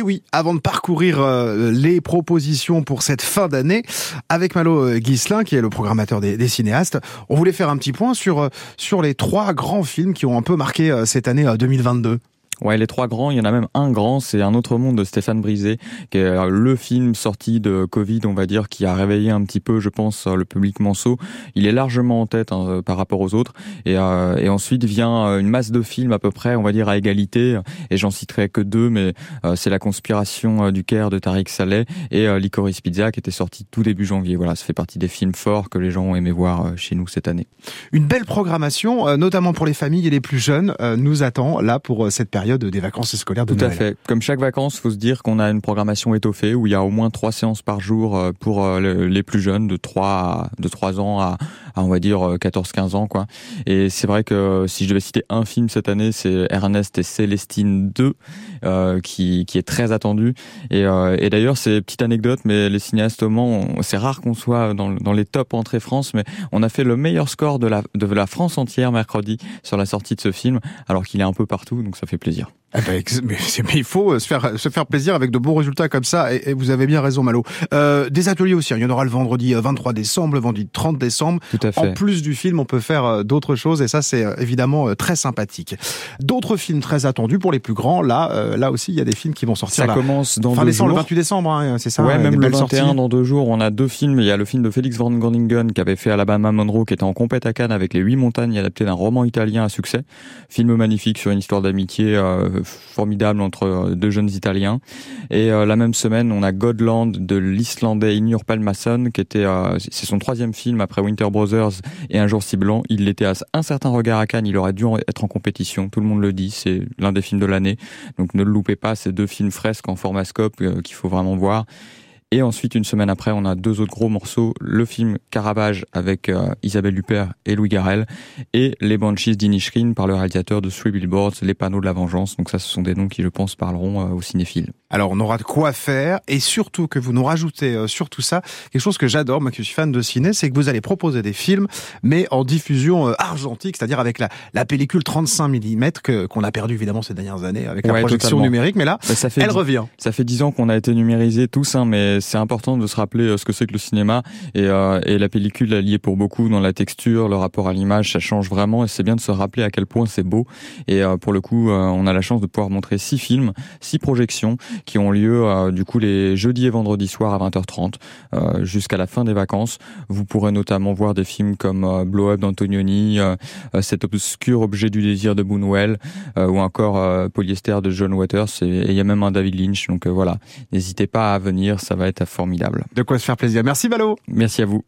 Et oui, avant de parcourir euh, les propositions pour cette fin d'année, avec Malo euh, Ghislain, qui est le programmateur des, des, cinéastes, on voulait faire un petit point sur, euh, sur les trois grands films qui ont un peu marqué cette année 2022. Ouais, les trois grands, il y en a même un grand, c'est Un autre monde de Stéphane Brisé, qui est euh, le film sorti de Covid, on va dire, qui a réveillé un petit peu, je pense, le public manceau. Il est largement en tête hein, euh, par rapport aux autres. Et, euh, ensuite vient une masse de films à peu près, on va dire, à égalité. Et j'en citerai que deux, mais c'est La conspiration du Caire de Tariq Saleh et Licorice Pizza, qui était sorti tout début janvier. Voilà, ça fait partie des films forts que les gens ont aimé voir chez nous cette année. Une belle programmation, notamment pour les familles et les plus jeunes, nous attend là pour cette période des vacances scolaires de Tout Noël. à fait. Comme chaque vacances, faut se dire qu'on a une programmation étoffée où il y a au moins trois séances par jour euh, pour euh, les plus jeunes de 3 à, de 3 ans à, à on va dire 14-15 ans quoi. Et c'est vrai que si je devais citer un film cette année, c'est Ernest et Célestine 2 euh, qui, qui est très attendu. Et, euh, et d'ailleurs, c'est petite anecdote, mais les cinéastes au c'est rare qu'on soit dans, dans les top entrées France, mais on a fait le meilleur score de la, de la France entière mercredi sur la sortie de ce film, alors qu'il est un peu partout, donc ça fait plaisir. Eh ben, mais, il faut euh, se faire, se faire plaisir avec de bons résultats comme ça, et, vous avez bien raison, Malo. Euh, des ateliers aussi, hein. il y en aura le vendredi 23 euh, décembre, le vendredi 30 décembre. Tout à fait. En plus du film, on peut faire euh, d'autres choses, et ça, c'est évidemment très sympathique. D'autres films très attendus pour les plus grands, là, là aussi, il y a des films qui vont sortir. Ça là. commence dans fin deux décembre, jours. le 28 décembre, hein, c'est ça Ouais, même le 21 sorties. dans deux jours, on a deux films. Il y a le film de Félix Van Groningen qui avait fait Alabama Monroe, qui était en compète à Cannes avec les huit montagnes, adapté d'un roman italien à succès. Film magnifique sur une histoire d'amitié euh, formidable entre euh, deux jeunes Italiens. Et euh, la même semaine, on a Godland de l'Islandais Inur Palmason, qui était, euh, c'est son troisième film après Winter Et Un jour si blanc. Il l'était à un certain regard à Cannes, il aurait dû être en compétition. Tout le monde le dit, c'est l'un des films de l'année. Donc ne le loupez pas, ces deux films fresques en format scope qu'il faut vraiment voir. Et ensuite, une semaine après, on a deux autres gros morceaux. Le film Caravage avec euh, Isabelle Huppert et Louis Garrel. Et Les Banshees d'Inishrin par le réalisateur de Three Billboards, Les Panneaux de la Vengeance. Donc ça, ce sont des noms qui, je pense, parleront euh, aux cinéphiles. Alors, on aura de quoi faire. Et surtout que vous nous rajoutez euh, sur tout ça quelque chose que j'adore, moi qui suis fan de ciné, c'est que vous allez proposer des films, mais en diffusion euh, argentique, c'est-à-dire avec la, la pellicule 35 mm que qu'on a perdu évidemment ces dernières années avec la projection totalement. numérique. Mais là, Bah, ça fait elle revient. Ça fait dix ans qu'on a été numérisé tous, hein, mais c'est important de se rappeler euh, ce que c'est que le cinéma et, euh, et la pellicule elle y est pour beaucoup dans la texture, le rapport à l'image, ça change vraiment et c'est bien de se rappeler à quel point c'est beau. Et euh, pour le coup, euh, on a la chance de pouvoir montrer six films, six projections qui ont lieu euh, du coup les jeudis et vendredis soirs à 20h30 euh, jusqu'à la fin des vacances. Vous pourrez notamment voir des films comme euh, Blow Up d'Antonioni, euh, euh, cet obscur objet du désir de Boonwell euh, ou encore euh, Polyester de John Waters et il y a même un David Lynch. Donc euh, voilà, n'hésitez pas à venir, ça va être formidable. De quoi se faire plaisir. Merci Malo. Merci à vous.